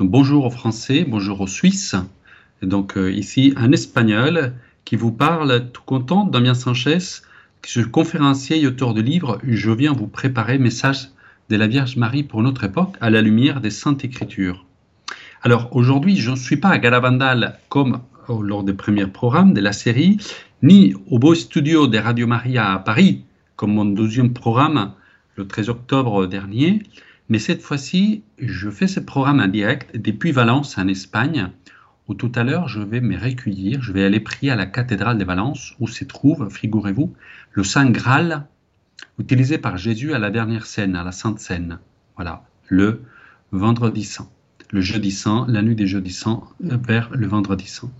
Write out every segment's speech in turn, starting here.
Bonjour aux Français, bonjour aux Suisses. Donc euh, ici, un Espagnol qui vous parle, tout content, Damien Sanchez, je suis conférencier et auteur de livres. Je viens vous préparer message de la Vierge Marie pour notre époque à la lumière des Saintes Écritures. Alors aujourd'hui, je ne suis pas à Galavandal comme lors des premiers programmes de la série, ni au beau studio de Radio Maria à Paris, comme mon deuxième programme le 13 octobre dernier, mais cette fois-ci, je fais ce programme en direct depuis Valence en Espagne, où tout à l'heure je vais me recueillir, je vais aller prier à la cathédrale de Valence, où se trouve, figurez-vous, le Saint Graal utilisé par Jésus à la dernière scène, à la Sainte Seine. Voilà, le vendredi saint, le jeudi saint, la nuit des jeudis saints vers le vendredi saint.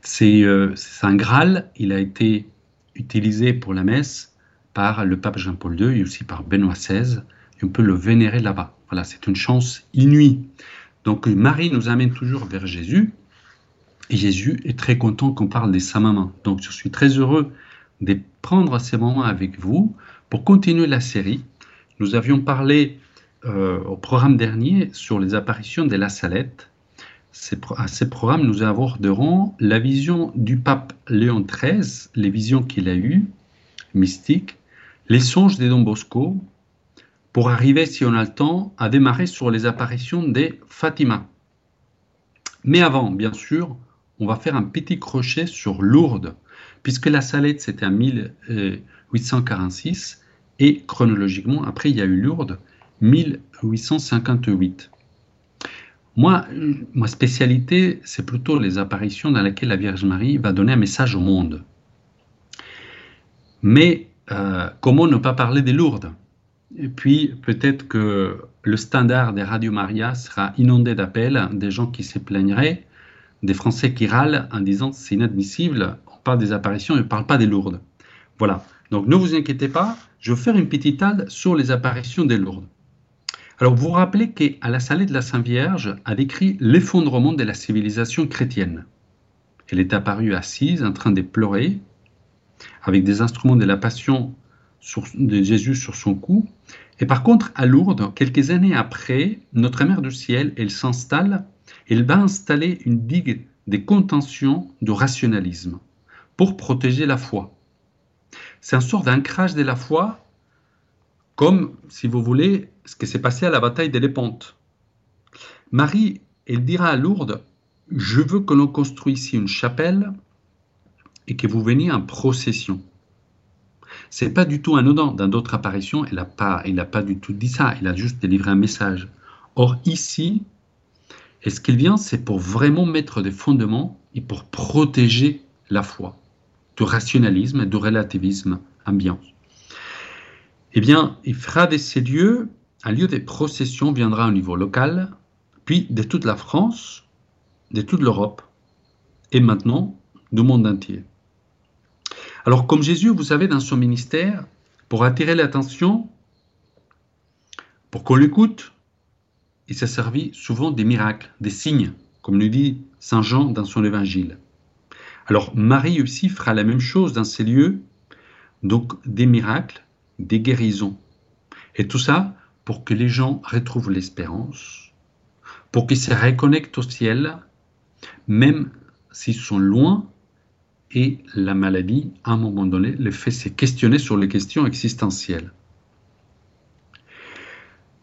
C'est euh, Saint Graal, il a été utilisé pour la messe par le pape Jean-Paul II et aussi par Benoît XVI, on peut le vénérer là-bas. Voilà, c'est une chance inouïe. Donc Marie nous amène toujours vers Jésus, et Jésus est très content qu'on parle de sa maman. Donc je suis très heureux de prendre ces moments avec vous pour continuer la série. Nous avions parlé euh, au programme dernier sur les apparitions de la Salette. À ce programme, nous aborderons la vision du pape Léon XIII, les visions qu'il a eues, mystiques, les songes de Don Bosco, pour arriver, si on a le temps, à démarrer sur les apparitions des Fatima. Mais avant, bien sûr, on va faire un petit crochet sur Lourdes, puisque la Salette, c'était en 1846, et chronologiquement, après, il y a eu Lourdes, 1858. Moi, ma spécialité, c'est plutôt les apparitions dans lesquelles la Vierge Marie va donner un message au monde. Mais euh, comment ne pas parler des Lourdes? Et puis, peut-être que le standard des Radio Maria sera inondé d'appels, des gens qui se plaigneraient des Français qui râlent en disant c'est inadmissible, on parle des apparitions, on ne parle pas des lourdes. Voilà. Donc ne vous inquiétez pas, je vais faire une petite aide sur les apparitions des lourdes. Alors vous vous rappelez qu'à la salée de la Sainte Vierge a décrit l'effondrement de la civilisation chrétienne. Elle est apparue assise en train de pleurer, avec des instruments de la passion de Jésus sur son cou. Et par contre, à Lourdes, quelques années après, notre Mère du Ciel, elle s'installe il va installer une digue des contentions de rationalisme pour protéger la foi. C'est un sort d'ancrage de la foi, comme, si vous voulez, ce qui s'est passé à la bataille de l'Épante. Marie, elle dira à Lourdes, je veux que l'on construise ici une chapelle et que vous veniez en procession. C'est pas du tout anodin. Dans d'autres apparitions, elle n'a pas, pas du tout dit ça. Elle a juste délivré un message. Or ici, et ce qu'il vient, c'est pour vraiment mettre des fondements et pour protéger la foi du rationalisme et du relativisme ambiant. Eh bien, il fera de ces lieux un lieu de procession viendra au niveau local, puis de toute la France, de toute l'Europe, et maintenant du monde entier. Alors, comme Jésus, vous savez, dans son ministère, pour attirer l'attention, pour qu'on l'écoute, il s'est servi souvent des miracles, des signes, comme nous dit Saint Jean dans son évangile. Alors Marie aussi fera la même chose dans ces lieux, donc des miracles, des guérisons. Et tout ça pour que les gens retrouvent l'espérance, pour qu'ils se reconnectent au ciel, même s'ils sont loin et la maladie, à un moment donné, les fait se questionner sur les questions existentielles.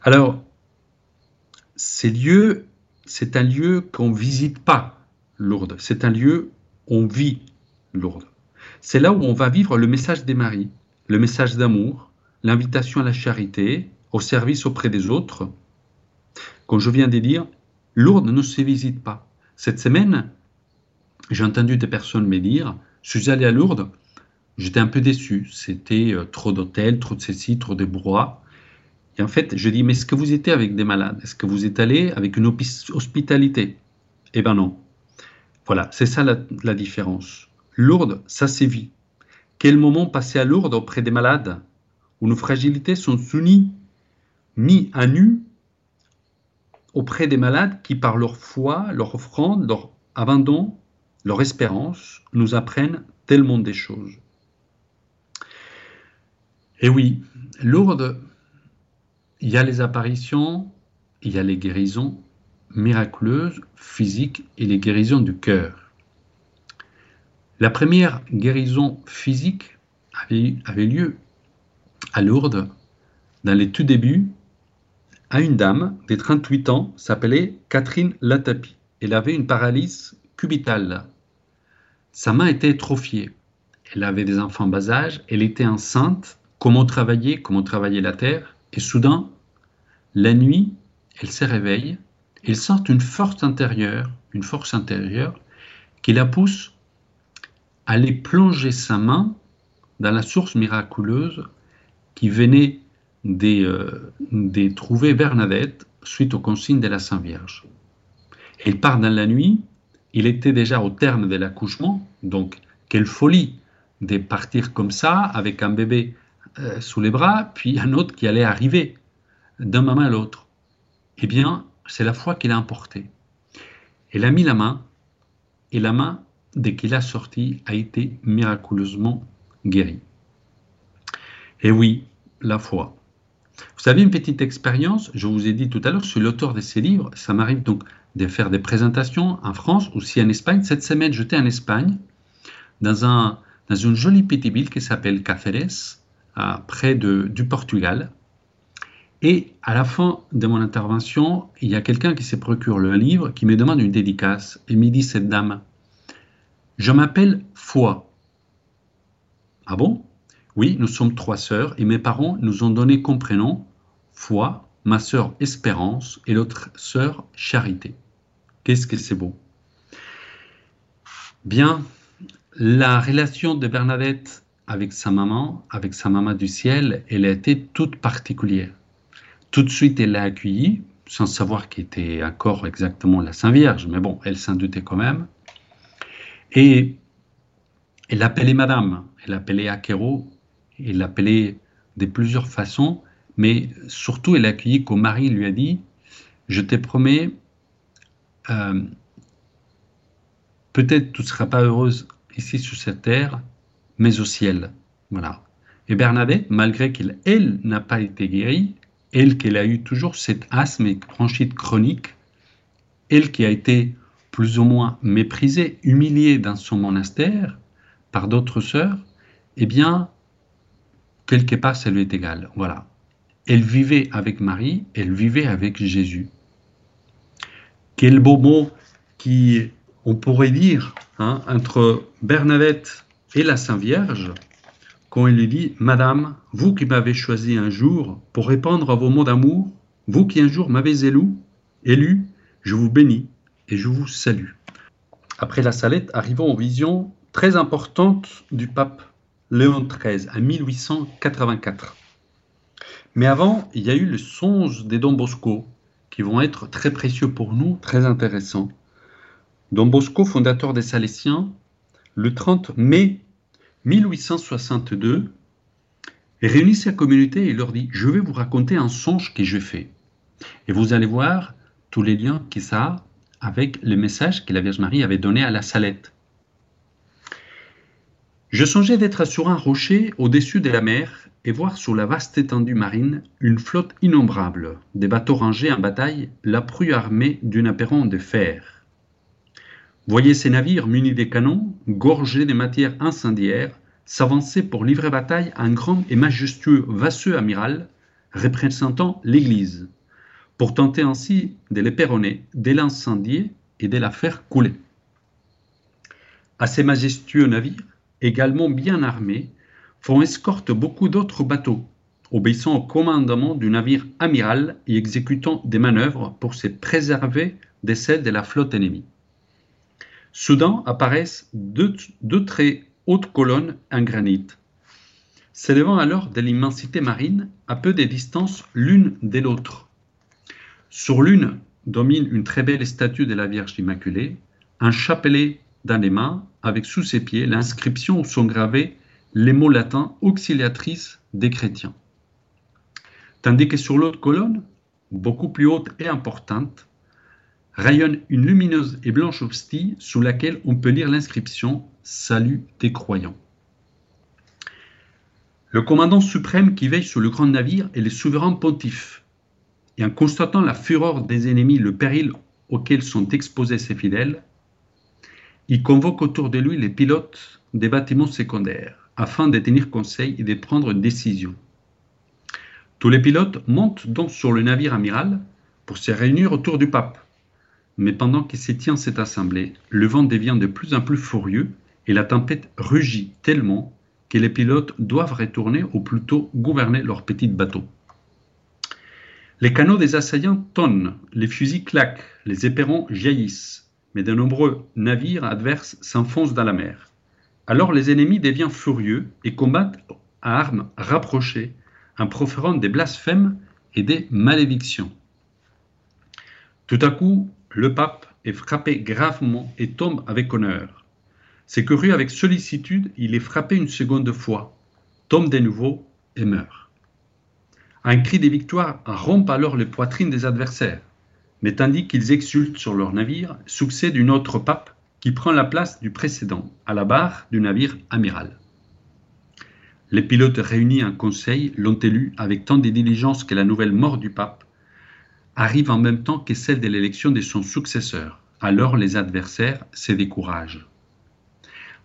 Alors, ces lieux, c'est un lieu qu'on visite pas, Lourdes. C'est un lieu où on vit, Lourdes. C'est là où on va vivre le message des maris, le message d'amour, l'invitation à la charité, au service auprès des autres. Comme je viens de dire, Lourdes ne se visite pas. Cette semaine, j'ai entendu des personnes me dire, je suis allé à Lourdes, j'étais un peu déçu. C'était euh, trop d'hôtels, trop de ceci, trop de brouhaha. Et en fait, je dis, mais est-ce que vous étiez avec des malades? Est-ce que vous êtes allé avec une hospitalité? Eh bien non. Voilà, c'est ça la, différence. Lourdes, ça sévit. Quel moment passer à Lourdes auprès des malades, où nos fragilités sont soumises, mis à nu auprès des malades qui, par leur foi, leur offrande, leur abandon, leur espérance, nous apprennent tellement des choses. Et oui, Lourdes, il y a les apparitions, il y a les guérisons, miraculeuses, physiques et les guérisons du cœur. La première guérison physique avait, lieu à Lourdes dans les tout débuts à une dame de 38 ans, s'appelait Catherine Latapi. Elle avait une paralysie cubitale. Sa main était trophiée. Elle avait des enfants bas âge, elle était enceinte, comment travailler, comment travailler la terre, et soudain, la nuit, elle se réveille, elle sent une force intérieure, une force intérieure qui la pousse à aller plonger sa main dans la source miraculeuse qui venait des, euh, des Bernadette suite aux consignes de la Sainte Vierge. Il part dans la nuit, il était déjà au terme de l'accouchement, donc quelle folie de partir comme ça avec un bébé euh, sous les bras, puis un autre qui allait arriver d'un moment à l'autre. Eh bien, c'est la foi qu'il a emporté. Il a mis la main, et la main, dès qu'il a sorti, a été miraculeusement guérie. Et oui, la foi. Vous savez, une petite expérience, je vous ai dit tout à l'heure, sur l'auteur de ces livres, ça m'arrive donc de faire des présentations en France, aussi en Espagne. Cette semaine, j'étais en Espagne, dans, un, dans une jolie petite ville qui s'appelle Cáceres, près de, du Portugal. Et à la fin de mon intervention, il y a quelqu'un qui se procure le livre, qui me demande une dédicace, et me dit cette dame, je m'appelle Foi. Ah bon? Oui, nous sommes trois sœurs et mes parents nous ont donné comme prénom Foi, ma sœur Espérance et l'autre sœur Charité. Qu'est-ce que c'est beau Bien, la relation de Bernadette avec sa maman, avec sa maman du ciel, elle a été toute particulière. Tout de suite, elle l'a accueillie, sans savoir qui était encore exactement la Sainte Vierge, mais bon, elle s'en doutait quand même. Et elle l'appelait Madame, elle l'appelait Akero, il l'appelait de plusieurs façons, mais surtout elle a accueilli qu'au mari lui a dit Je te promets, euh, peut-être tu ne seras pas heureuse ici sur cette terre, mais au ciel. Voilà. Et Bernadette, malgré qu'elle elle, n'a pas été guérie, elle qui a eu toujours cette asthme et bronchite chronique, elle qui a été plus ou moins méprisée, humiliée dans son monastère par d'autres sœurs, eh bien, quelque part, ça lui est égal. Voilà. Elle vivait avec Marie, elle vivait avec Jésus. Quel beau mot qui, on pourrait dire, hein, entre Bernadette et la Sainte Vierge, quand elle lui dit Madame, vous qui m'avez choisi un jour pour répandre à vos mots d'amour, vous qui un jour m'avez élu, élu, je vous bénis et je vous salue. Après la salette, arrivons aux visions très importantes du pape Léon XIII, en 1884. Mais avant, il y a eu le songe des Don Bosco, qui vont être très précieux pour nous, très intéressants. Don Bosco, fondateur des Salésiens, le 30 mai 1862, réunit sa communauté et leur dit Je vais vous raconter un songe que j'ai fait. Et vous allez voir tous les liens qui ça a avec le message que la Vierge Marie avait donné à la Salette. Je songeais d'être sur un rocher au-dessus de la mer et voir sur la vaste étendue marine une flotte innombrable, des bateaux rangés en bataille, la prue armée d'une apéron de fer. Voyez ces navires munis des canons, gorgés de matières incendiaires, s'avancer pour livrer bataille à un grand et majestueux vasseux amiral représentant l'Église, pour tenter ainsi de l'éperonner, de l'incendier et de la faire couler. À ces majestueux navires, également bien armés, font escorte beaucoup d'autres bateaux, obéissant au commandement du navire amiral et exécutant des manœuvres pour se préserver des celles de la flotte ennemie. Soudain apparaissent deux, très hautes colonnes en granit, s'élevant alors de l'immensité marine à peu de distance l'une de l'autre. Sur l'une domine une très belle statue de la Vierge Immaculée, un chapelet dans les mains, avec sous ses pieds l'inscription où sont gravés les mots latins auxiliatrices des chrétiens. Tandis que sur l'autre colonne, beaucoup plus haute et importante, rayonne une lumineuse et blanche hostie sous laquelle on peut lire l'inscription Salut des croyants. Le commandant suprême qui veille sur le grand navire est le souverain pontife. Et en constatant la fureur des ennemis, le péril auxquels sont exposés ses fidèles, il convoque autour de lui les pilotes des bâtiments secondaires afin de tenir conseil et de prendre une décision. Tous les pilotes montent donc sur le navire amiral pour se réunir autour du pape. Mais pendant qu'il se tient cette assemblée, le vent devient de plus en plus furieux et la tempête rugit tellement que les pilotes doivent retourner ou plutôt gouverner leur petit bateau. Les canaux des assaillants tonnent, les fusils claquent, les éperons jaillissent, mais de nombreux navires adverses s'enfoncent dans la mer. Alors les ennemis deviennent furieux et combattent à armes rapprochées, en proférant des blasphèmes et des malédictions. Tout à coup, le pape est frappé gravement et tombe avec honneur. C'est couru avec sollicitude, il est frappé une seconde fois, tombe de nouveau et meurt. Un cri de victoire rompt alors les poitrines des adversaires, mais tandis qu'ils exultent sur leur navire, succède une autre pape qui prend la place du précédent, à la barre du navire amiral. Les pilotes réunis en conseil l'ont élu avec tant de diligence que la nouvelle mort du pape arrive en même temps que celle de l'élection de son successeur. Alors les adversaires se découragent.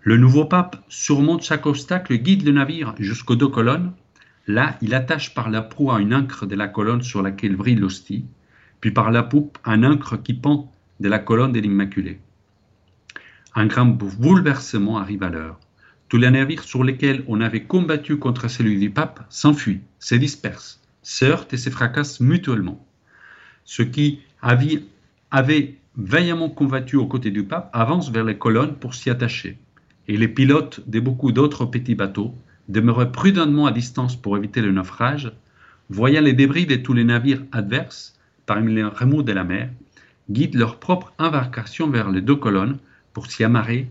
Le nouveau pape surmonte chaque obstacle, guide le navire jusqu'aux deux colonnes. Là, il attache par la proue une ancre de la colonne sur laquelle brille l'hostie, puis par la poupe un ancre qui pend de la colonne de l'Immaculée. Un grand bouleversement arrive alors. Tous les navires sur lesquels on avait combattu contre celui du pape s'enfuient, se dispersent, se heurtent et se fracassent mutuellement. Ceux qui avaient, vaillamment combattu aux côtés du pape avancent vers les colonnes pour s'y attacher. Et les pilotes de beaucoup d'autres petits bateaux demeuraient prudemment à distance pour éviter le naufrage, voyant les débris de tous les navires adverses parmi les remous de la mer, guident leur propre embarcation vers les deux colonnes pour s'y amarrer,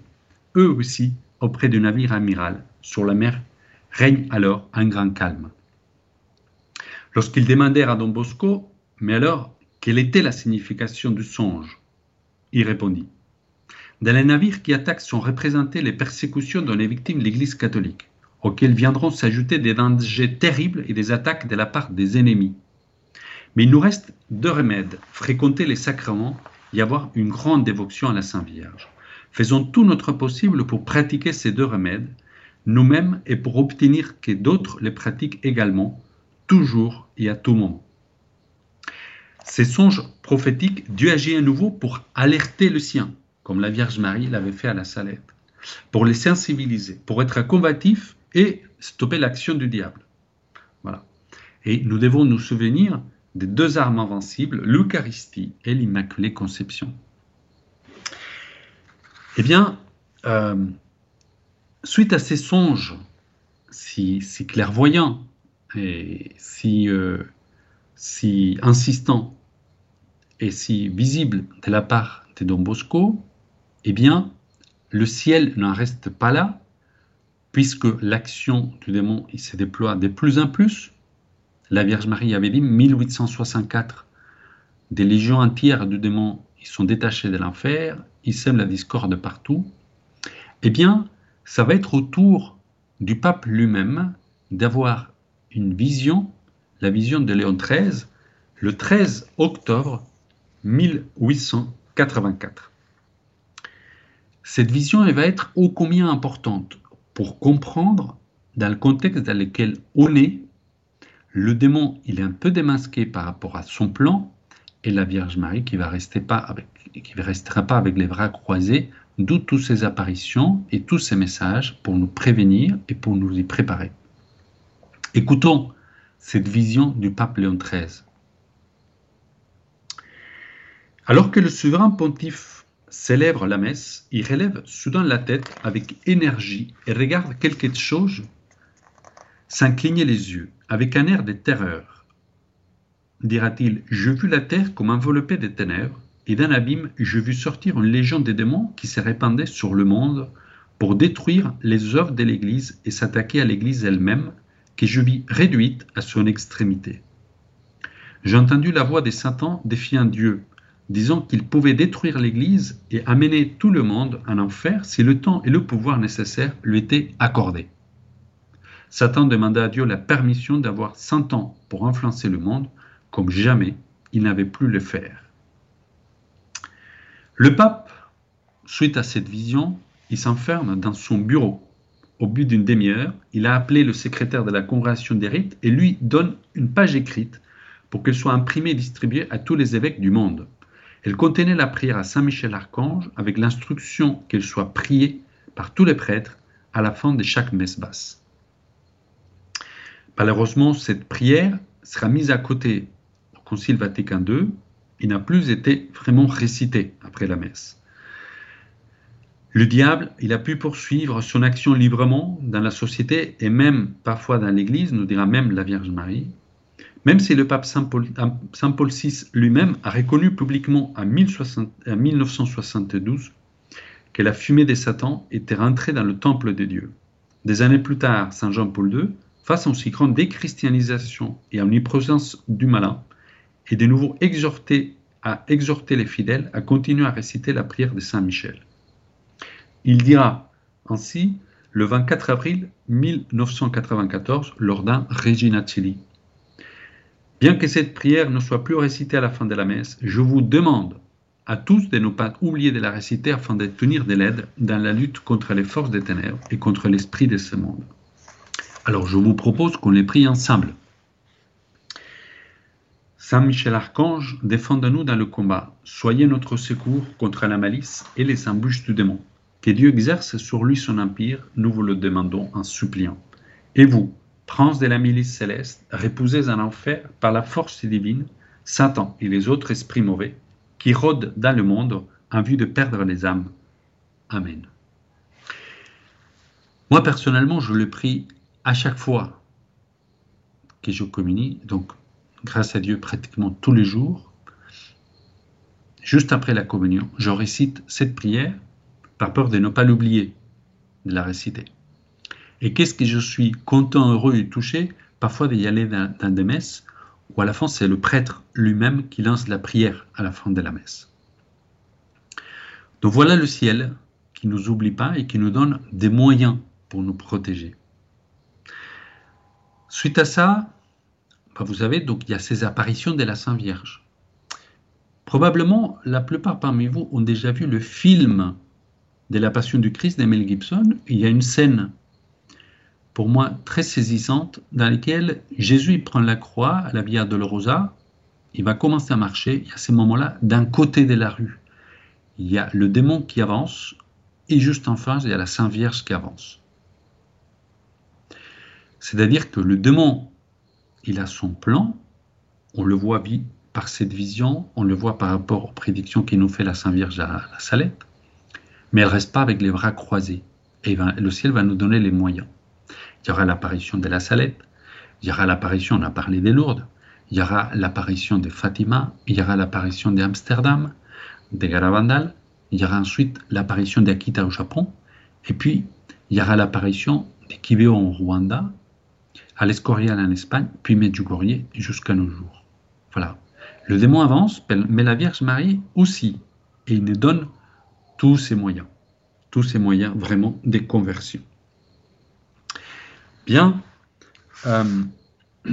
eux aussi, auprès du navire amiral. Sur la mer règne alors un grand calme. Lorsqu'ils demandèrent à Don Bosco, mais alors, quelle était la signification du songe? Il répondit Dans les navires qui attaquent sont représentées les persécutions dont est victime l'Église catholique, auxquelles viendront s'ajouter des dangers terribles et des attaques de la part des ennemis. Mais il nous reste deux remèdes fréquenter les sacrements et avoir une grande dévotion à la Sainte Vierge. Faisons tout notre possible pour pratiquer ces deux remèdes, nous-mêmes et pour obtenir que d'autres les pratiquent également, toujours et à tout moment. Ces songes prophétiques, Dieu agit à nouveau pour alerter le sien, comme la Vierge Marie l'avait fait à la Salette, pour les sensibiliser, pour être combatifs et stopper l'action du diable. Voilà. Et nous devons nous souvenir des deux armes invincibles, l'Eucharistie et l'Immaculée Conception. Eh bien, euh, suite à ces songes si, clairvoyants et si, euh, si insistants et si visibles de la part de Don Bosco, eh bien, le ciel n'en reste pas là, puisque l'action du démon il se déploie de plus en plus. La Vierge Marie avait dit 1864, des légions entières du démon sont détachés de l'enfer, ils sèment la discorde partout, eh bien, ça va être au tour du pape lui-même d'avoir une vision, la vision de Léon XIII, le 13 octobre 1884. Cette vision elle va être ô combien importante pour comprendre dans le contexte dans lequel on est, le démon il est un peu démasqué par rapport à son plan, et la Vierge Marie qui va rester pas avec, qui ne restera pas avec les bras croisés, d'où toutes ces apparitions et tous ces messages pour nous prévenir et pour nous y préparer. Écoutons cette vision du pape Léon XIII. Alors que le souverain pontife célèbre la messe, il relève soudain la tête avec énergie et regarde quelque chose s'incliner les yeux avec un air de terreur dira-t-il, je vis la terre comme enveloppée de ténèbres, et d'un abîme je vis sortir une légion de démons qui se répandait sur le monde pour détruire les œuvres de l'Église et s'attaquer à l'Église elle-même, que je vis réduite à son extrémité. J'ai la voix des Satans défiant Dieu, disant qu'il pouvait détruire l'Église et amener tout le monde en enfer si le temps et le pouvoir nécessaires lui étaient accordés. Satan demanda à Dieu la permission d'avoir cent ans pour influencer le monde comme jamais il n'avait plus le faire. Le pape, suite à cette vision, il s'enferme dans son bureau. Au bout d'une demi-heure, il a appelé le secrétaire de la congrégation des rites et lui donne une page écrite pour qu'elle soit imprimée et distribuée à tous les évêques du monde. Elle contenait la prière à Saint Michel Archange avec l'instruction qu'elle soit priée par tous les prêtres à la fin de chaque messe basse. Malheureusement, cette prière sera mise à côté Concile Vatican II et n'a plus été vraiment récitée après la messe. Le diable, il a pu poursuivre son action librement dans la société et même parfois dans l'Église, nous dira même la Vierge Marie, même si le pape Saint Paul, VI lui-même a reconnu publiquement en 1972 que la fumée des Satans était rentrée dans le temple de Dieu. Des années plus tard, Saint Jean-Paul II, face à une si grande déchristianisation et à omniprésence du malin, est de nouveau exhorté à exhorter les fidèles à continuer à réciter la prière de Saint Michel. Il dira ainsi le 24 avril 1994 lors d'un Regina Chili. Bien que cette prière ne soit plus récitée à la fin de la messe, je vous demande à tous de ne pas oublier de la réciter afin de tenir de l'aide dans la lutte contre les forces des ténèbres et contre l'esprit de ce monde. Alors je vous propose qu'on les prie ensemble. Saint Michel Archange, défendez-nous dans le combat. Soyez notre secours contre la malice et les embûches du démon. Que Dieu exerce sur lui son empire, nous vous le demandons en suppliant. Et vous, prince de la milice céleste, reposez en enfer par la force divine, Satan et les autres esprits mauvais, qui rôdent dans le monde en vue de perdre les âmes. Amen. Moi, personnellement, je le prie à chaque fois que je communie, donc grâce à Dieu pratiquement tous les jours. Juste après la communion, je récite cette prière par peur de ne pas l'oublier, de la réciter. Et qu'est-ce que je suis content, heureux et touché? Parfois d'y aller dans, des messes où à la fin c'est le prêtre lui-même qui lance la prière à la fin de la messe. Donc voilà le ciel qui nous oublie pas et qui nous donne des moyens pour nous protéger. Suite à ça, vous savez, donc il y a ces apparitions de la Sainte Vierge. Probablement, la plupart parmi vous ont déjà vu le film de la Passion du Christ d'Emile Gibson, il y a une scène, pour moi, très saisissante, dans laquelle Jésus prend la croix à la Via Dolorosa, il va commencer à marcher, et à ce moment-là, d'un côté de la rue, il y a le démon qui avance, et juste en face, il y a la Sainte Vierge qui avance. C'est-à-dire que le démon, il a son plan, on le voit par cette vision, on le voit par rapport aux prédictions qu'il nous fait la Sainte Vierge à la Salette, mais elle reste pas avec les bras croisés. Et le ciel va nous donner les moyens. Il y aura l'apparition de la Salette, il y aura l'apparition, on a parlé des Lourdes, il y aura l'apparition de Fatima, il y aura l'apparition d'Amsterdam, de Garabandal, il y aura ensuite l'apparition d'Akita au Japon, et puis il y aura l'apparition de Kibeo en Rwanda, à l'Escorial en Espagne, puis Medjugorje jusqu'à nos jours. Voilà. Le démon avance, mais la Vierge Marie aussi, et il nous donne tous ces moyens, tous ces moyens vraiment des conversions. Bien, euh,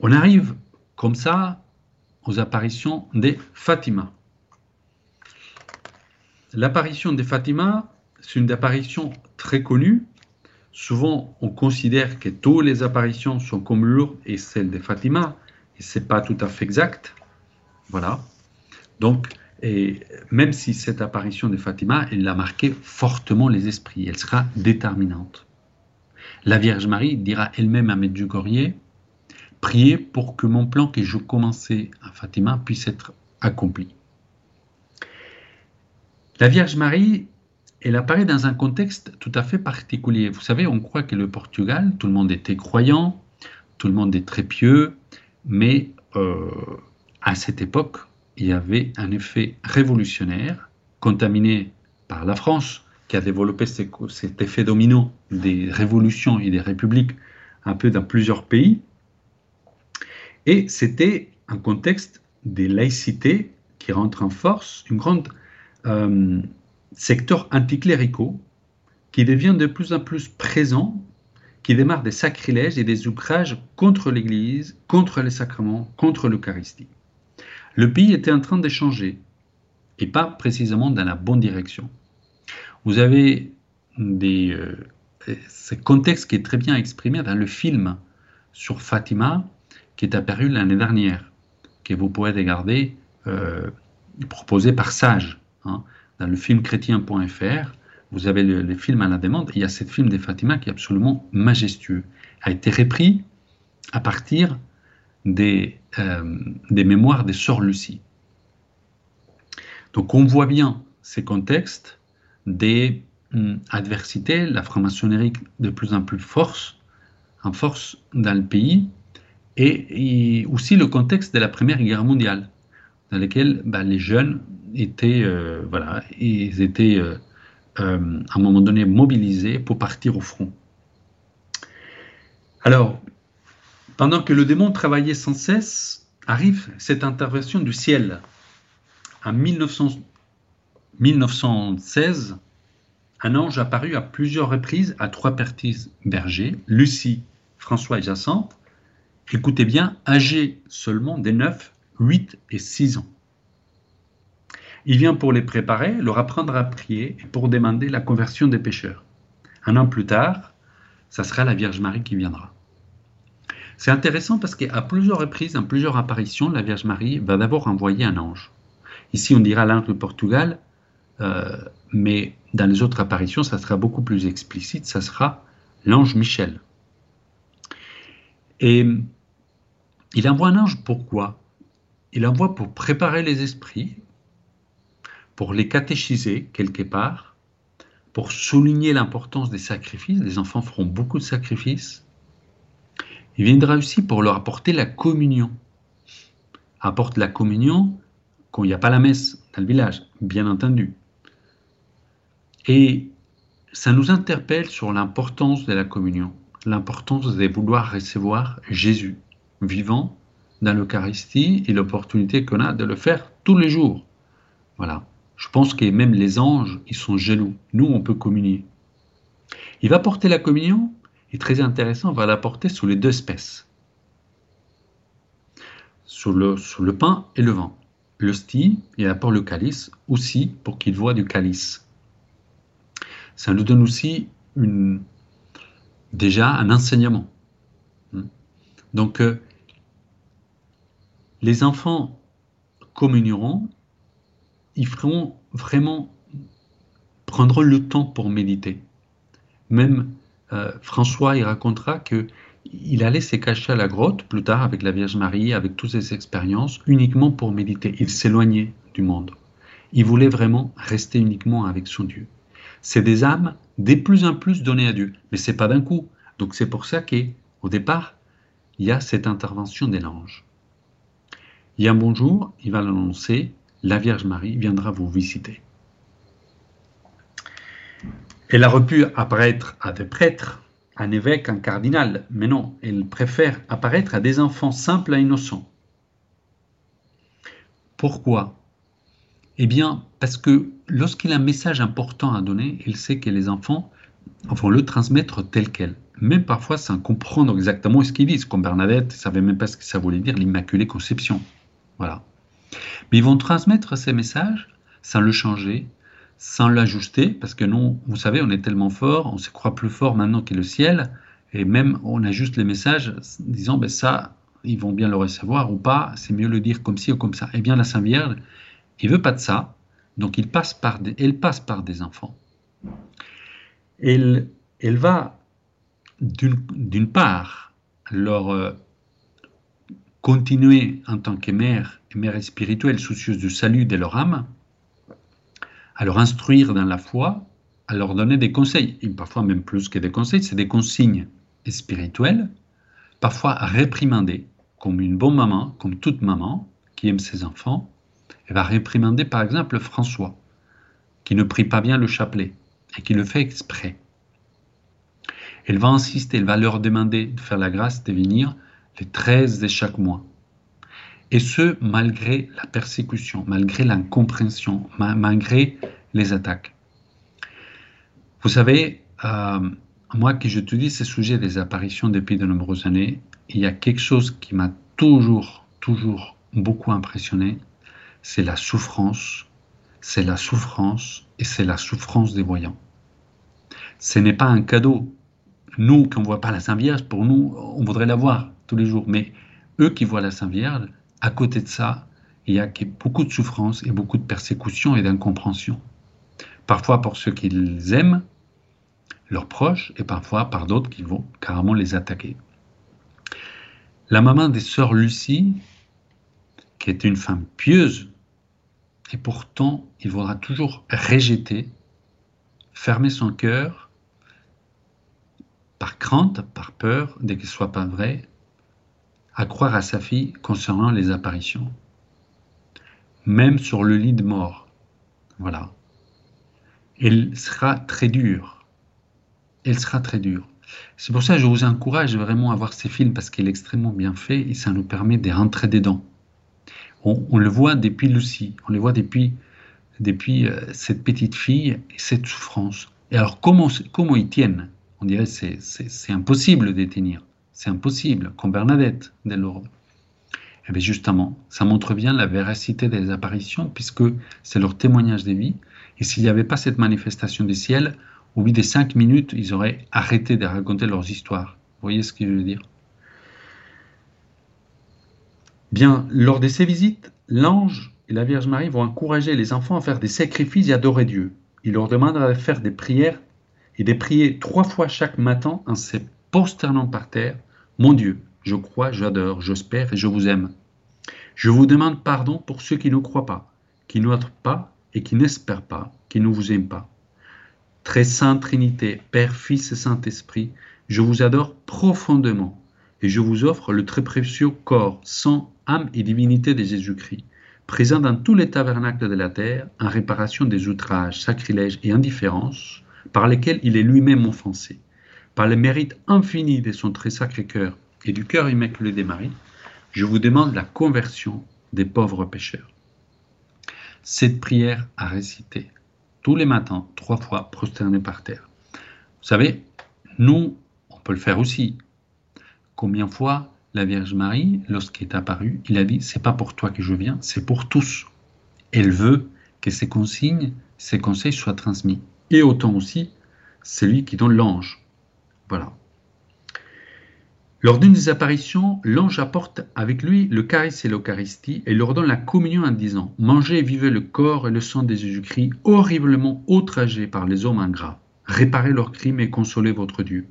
on arrive comme ça aux apparitions des Fatima. L'apparition des Fatima, c'est une apparition très connue. Souvent, on considère que toutes les apparitions sont comme Lourdes et celles des Fatima, et ce n'est pas tout à fait exact. Voilà. Donc, et même si cette apparition de Fatima, elle a marqué fortement les esprits, elle sera déterminante. La Vierge Marie dira elle-même à Medjugorje, priez pour que mon plan que je commençais à Fatima puisse être accompli. La Vierge Marie, elle apparaît dans un contexte tout à fait particulier. Vous savez, on croit que le Portugal, tout le monde était croyant, tout le monde est très pieux, mais euh, à cette époque, il y avait un effet révolutionnaire contaminé par la France, qui a développé cet effet domino des révolutions et des républiques un peu dans plusieurs pays. Et c'était un contexte des laïcités qui rentre en force, un grand euh, secteur anticléricaux qui devient de plus en plus présent, qui démarre des sacrilèges et des outrages contre l'Église, contre les sacrements, contre l'Eucharistie. Le pays était en train de changer. et pas précisément dans la bonne direction. Vous avez des, euh, ce contexte qui est très bien exprimé dans le film sur Fatima qui est apparu l'année dernière, que vous pouvez regarder, euh, proposé par Sage, hein, dans le film chrétien.fr. Vous avez le, film à la demande. Il y a ce film de Fatima qui est absolument majestueux. A été repris à partir des, euh, mémoires des sœurs Lucie. Donc on voit bien ces contextes des hum, adversités, la franc-maçonnerie de plus en plus force, en force dans le pays, et, aussi le contexte de la Première Guerre mondiale, dans lequel bah, les jeunes étaient, euh, voilà, ils étaient euh, euh, à un moment donné mobilisés pour partir au front. Alors, pendant que le démon travaillait sans cesse, arrive cette intervention du ciel en 1916, un ange apparut à plusieurs reprises à trois petits bergers, Lucie, François et Jacinthe, écoutez bien, âgés seulement des 9, 8 et 6 ans. Il vient pour les préparer, leur apprendre à prier et pour demander la conversion des pécheurs. Un an plus tard, ça sera la Vierge Marie qui viendra. C'est intéressant parce qu'à plusieurs reprises, en plusieurs apparitions, la Vierge Marie va d'abord envoyer un ange. Ici, on dira l'ange de Portugal, euh, mais dans les autres apparitions, ça sera beaucoup plus explicite, ça sera l'ange Michel. Et il envoie un ange pourquoi? Il envoie pour préparer les esprits, pour les catéchiser quelque part, pour souligner l'importance des sacrifices. Les enfants feront beaucoup de sacrifices. Il viendra aussi pour leur apporter la communion. Apporte la communion quand il n'y a pas la messe dans le village, bien entendu. Et ça nous interpelle sur l'importance de la communion, l'importance de vouloir recevoir Jésus vivant dans l'Eucharistie et l'opportunité qu'on a de le faire tous les jours. Voilà. Je pense que même les anges, ils sont jaloux. Nous, on peut communier. Il va porter la communion, et très intéressant, on va la porter sous les deux espèces. Sur le, le pain et le vin style et apporte le calice aussi pour qu'il voit du calice. Ça nous donne aussi une, déjà un enseignement. Hmm. Donc, euh, les enfants communieront, ils feront vraiment, prendront le temps pour méditer. Même euh, François, il racontera que il allait se cacher à la grotte plus tard avec la Vierge Marie, avec toutes ses expériences, uniquement pour méditer. Il s'éloignait du monde. Il voulait vraiment rester uniquement avec son Dieu. C'est des âmes de plus en plus données à Dieu, mais c'est pas d'un coup. Donc c'est pour ça qu'au départ, il y a cette intervention des anges. Il y bonjour, il va l'annoncer, la Vierge Marie viendra vous visiter. Elle a pu apparaître à des prêtres un évêque, un cardinal, mais non, il préfère apparaître à des enfants simples et innocents. Pourquoi? Eh bien, parce que lorsqu'il a un message important à donner, il sait que les enfants vont le transmettre tel quel, même parfois sans comprendre exactement ce qu'ils disent, comme Bernadette ne savait même pas ce que ça voulait dire, l'Immaculée Conception. Voilà. Mais ils vont transmettre ces messages sans le changer, sans l'ajuster, parce que non, vous savez, on est tellement fort, on se croit plus fort maintenant que le ciel, et même on ajuste les messages disant, ben ça, ils vont bien le recevoir ou pas, c'est mieux le dire comme ci ou comme ça. Eh bien, la Sainte Vierge, il veut pas de ça, donc il passe par des, elle passe par des enfants. Elle, elle va, d'une part, leur euh, continuer en tant que mère, mère spirituelle soucieuse du salut de leur âme, à leur instruire dans la foi, à leur donner des conseils, et parfois même plus que des conseils, c'est des consignes spirituelles, parfois réprimander, comme une bonne maman, comme toute maman qui aime ses enfants, elle va réprimander par exemple François, qui ne prie pas bien le chapelet et qui le fait exprès. Elle va insister, elle va leur demander de faire la grâce de venir les 13 de chaque mois. Et ce, malgré la persécution, malgré l'incompréhension, malgré les attaques. Vous savez, euh, moi qui je te dis ce sujet des apparitions depuis de nombreuses années, il y a quelque chose qui m'a toujours, toujours beaucoup impressionné, c'est la souffrance, c'est la souffrance et c'est la souffrance des voyants. Ce n'est pas un cadeau. Nous, qui ne voit pas la Sainte Vierge, pour nous, on voudrait la voir tous les jours. Mais eux qui voient la Sainte Vierge, à côté de ça, il y a beaucoup de souffrance et beaucoup de persécution et d'incompréhension. Parfois pour ceux qu'ils aiment, leurs proches, et parfois par d'autres qui vont carrément les attaquer. La maman des sœurs Lucie, qui est une femme pieuse, et pourtant il voudra toujours rejeter, fermer son cœur par crainte, par peur dès qu'il ne soit pas vrai, à croire à sa fille concernant les apparitions, même sur le lit de mort. Voilà. Elle sera très dure. Elle sera très dure. C'est pour ça que je vous encourage vraiment à voir ces films parce qu'il est extrêmement bien fait et ça nous permet de rentrer dedans. On, le voit depuis Lucie, on le voit depuis, euh, cette petite fille et cette souffrance. Et alors comment, ils tiennent? On dirait que c'est impossible de tenir. C'est impossible, comme Bernadette de Lourdes. Et eh bien justement, ça montre bien la véracité des apparitions, puisque c'est leur témoignage de vie. Et s'il n'y avait pas cette manifestation du ciel, au bout des cinq minutes, ils auraient arrêté de raconter leurs histoires. Vous voyez ce que je veux dire? Bien, lors de ces visites, l'ange et la Vierge Marie vont encourager les enfants à faire des sacrifices et adorer Dieu. Il leur demandera de faire des prières et de prier trois fois chaque matin en se prosternant par terre mon Dieu, je crois, j'adore, j'espère et je vous aime. Je vous demande pardon pour ceux qui ne croient pas, qui n'entrent pas et qui n'espèrent pas, qui ne vous aiment pas. Très Sainte Trinité, Père, Fils et Saint-Esprit, je vous adore profondément et je vous offre le très précieux corps, sang, âme et divinité de Jésus-Christ, présent dans tous les tabernacles de la terre, en réparation des outrages, sacrilèges et indifférences par lesquels il est lui-même offensé par le mérite infini de son très sacré cœur et du cœur immaculé des Marie, je vous demande la conversion des pauvres pécheurs. Cette prière à réciter tous les matins, trois fois prosterné par terre. Vous savez, nous, on peut le faire aussi. Combien de fois la Vierge Marie, lorsqu'elle est apparue, il a dit c'est pas pour toi que je viens, c'est pour tous. Elle veut que ses consignes, ses conseils soient transmis. Et autant aussi, c'est lui qui donne l'ange. Lors d'une des apparitions, l'ange apporte avec lui le charisme et l'Eucharistie et leur donne la communion en disant Mangez et vivez le corps et le sang de Jésus-Christ, horriblement outragés par les hommes ingrats. Réparez leurs crimes et consolez votre Dieu.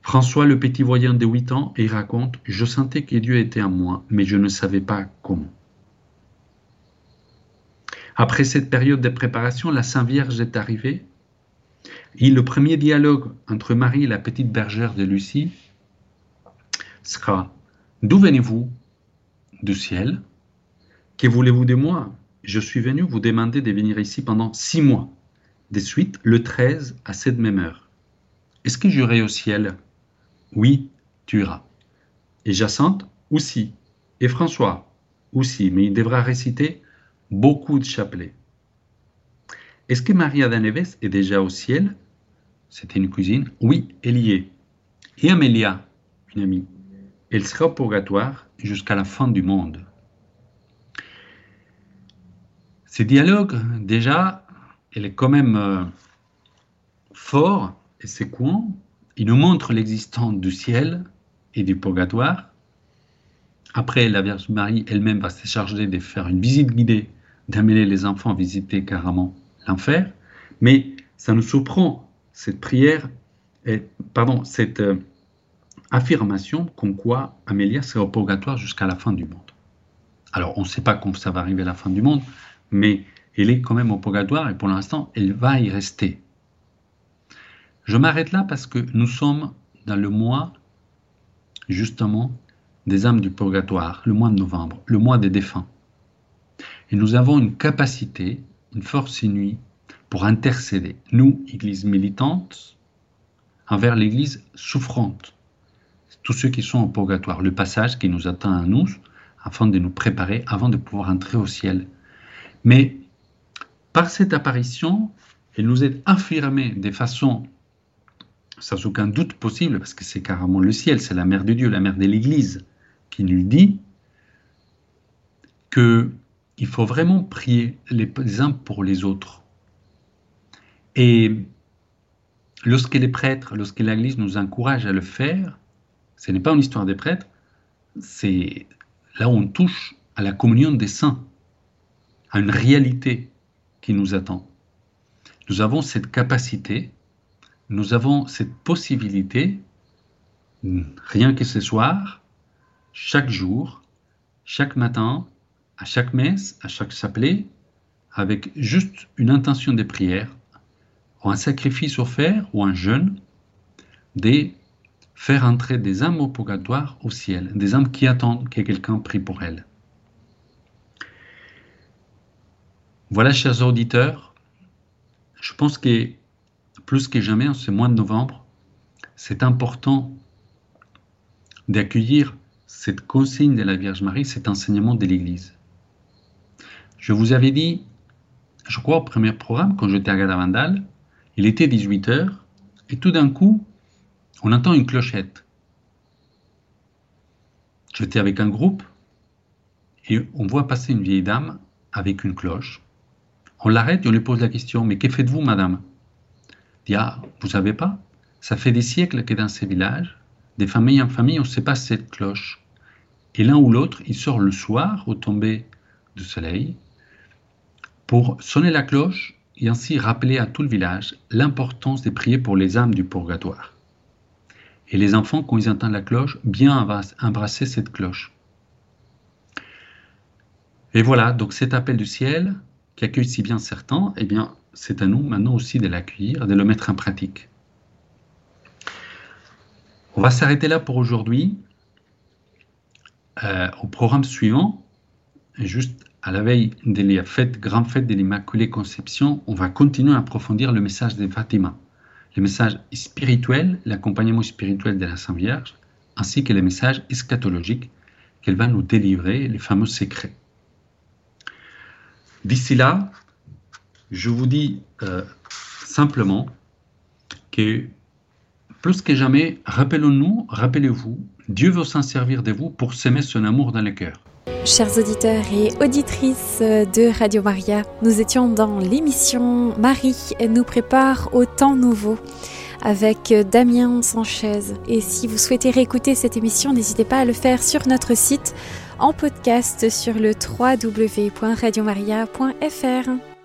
François, le petit voyant de 8 ans, il raconte Je sentais que Dieu était en moi, mais je ne savais pas comment. Après cette période de préparation, la Sainte Vierge est arrivée et le premier dialogue entre Marie et la petite bergère de Lucie sera D'où venez-vous? Du ciel. Que voulez-vous de moi? Je suis venu vous demander de venir ici pendant six mois, de suite le 13 à cette même heure. Est-ce que j'irai au ciel? Oui, tu iras. Et Jacinthe aussi. Et François aussi, mais il devra réciter beaucoup de chapelets. Est-ce que Maria d'Aneves est déjà au ciel? C'était une cousine Oui, elle y est. Et Amélia, une amie, elle sera au purgatoire jusqu'à la fin du monde. Ce dialogue, déjà, il est quand même euh, fort et séquent. Il nous montre l'existence du ciel et du purgatoire. Après, la Vierge Marie elle-même va se charger de faire une visite guidée, d'amener les enfants à visiter carrément l'enfer, mais ça nous surprend, cette prière, et, pardon, cette euh, affirmation comme quoi Amélia sera au purgatoire jusqu'à la fin du monde. Alors, on ne sait pas quand ça va arriver à la fin du monde, mais elle est quand même au purgatoire et pour l'instant, elle va y rester. Je m'arrête là parce que nous sommes dans le mois, justement, des âmes du purgatoire, le mois de novembre, le mois des défunts. Et nous avons une capacité une force inouïe pour intercéder, nous, Église militante, envers l'Église souffrante, tous ceux qui sont au purgatoire, le passage qui nous attend à nous, afin de nous préparer avant de pouvoir entrer au ciel. Mais par cette apparition, elle nous est affirmée de façon sans aucun doute possible, parce que c'est carrément le ciel, c'est la mère de Dieu, la mère de l'Église, qui nous dit que il faut vraiment prier les uns pour les autres. Et lorsque les prêtres, lorsque l'Église nous encourage à le faire, ce n'est pas une histoire des prêtres, c'est là où on touche à la communion des saints, à une réalité qui nous attend. Nous avons cette capacité, nous avons cette possibilité, rien que ce soir, chaque jour, chaque matin, à chaque messe, à chaque chapelet, avec juste une intention de prière, un sacrifice offert, ou un jeûne, de faire entrer des âmes au purgatoire au ciel, des âmes qui attendent que quelqu'un prie pour elles. Voilà, chers auditeurs, je pense que plus que jamais en ce mois de novembre, c'est important d'accueillir cette consigne de la Vierge Marie, cet enseignement de l'Église. Je vous avais dit, je crois au premier programme, quand j'étais à Gadavandal, il était 18h, et tout d'un coup, on entend une clochette. J'étais avec un groupe, et on voit passer une vieille dame avec une cloche. On l'arrête et on lui pose la question, mais que faites-vous, madame? Dit, ah, vous savez pas Ça fait des siècles que dans ces villages, des familles en famille, on ne sait pas cette cloche. Et l'un ou l'autre, il sort le soir, au tomber du soleil, pour sonner la cloche et ainsi rappeler à tout le village l'importance de prier pour les âmes du purgatoire. Et les enfants, quand ils entendent la cloche, bien embrasser cette cloche. Et voilà, donc cet appel du ciel, qui accueille si bien certains, eh bien, c'est à nous maintenant aussi de l'accueillir, de le mettre en pratique. On va s'arrêter là pour aujourd'hui. Euh, au programme suivant, juste à la veille de la fête, grande fête de l'Immaculée Conception, on va continuer à approfondir le message de Fatima, le message spirituel, l'accompagnement spirituel de la Sainte Vierge, ainsi que le message eschatologique qu'elle va nous délivrer, les fameux secrets. D'ici là, je vous dis euh, simplement que plus que jamais, rappelons-nous, rappelez-vous, Dieu veut s'en servir de vous pour s'aimer son amour dans le cœur. Chers auditeurs et auditrices de Radio Maria, nous étions dans l'émission Marie nous prépare au temps nouveau avec Damien Sanchez. Et si vous souhaitez réécouter cette émission, n'hésitez pas à le faire sur notre site en podcast sur le www.radiomaria.fr.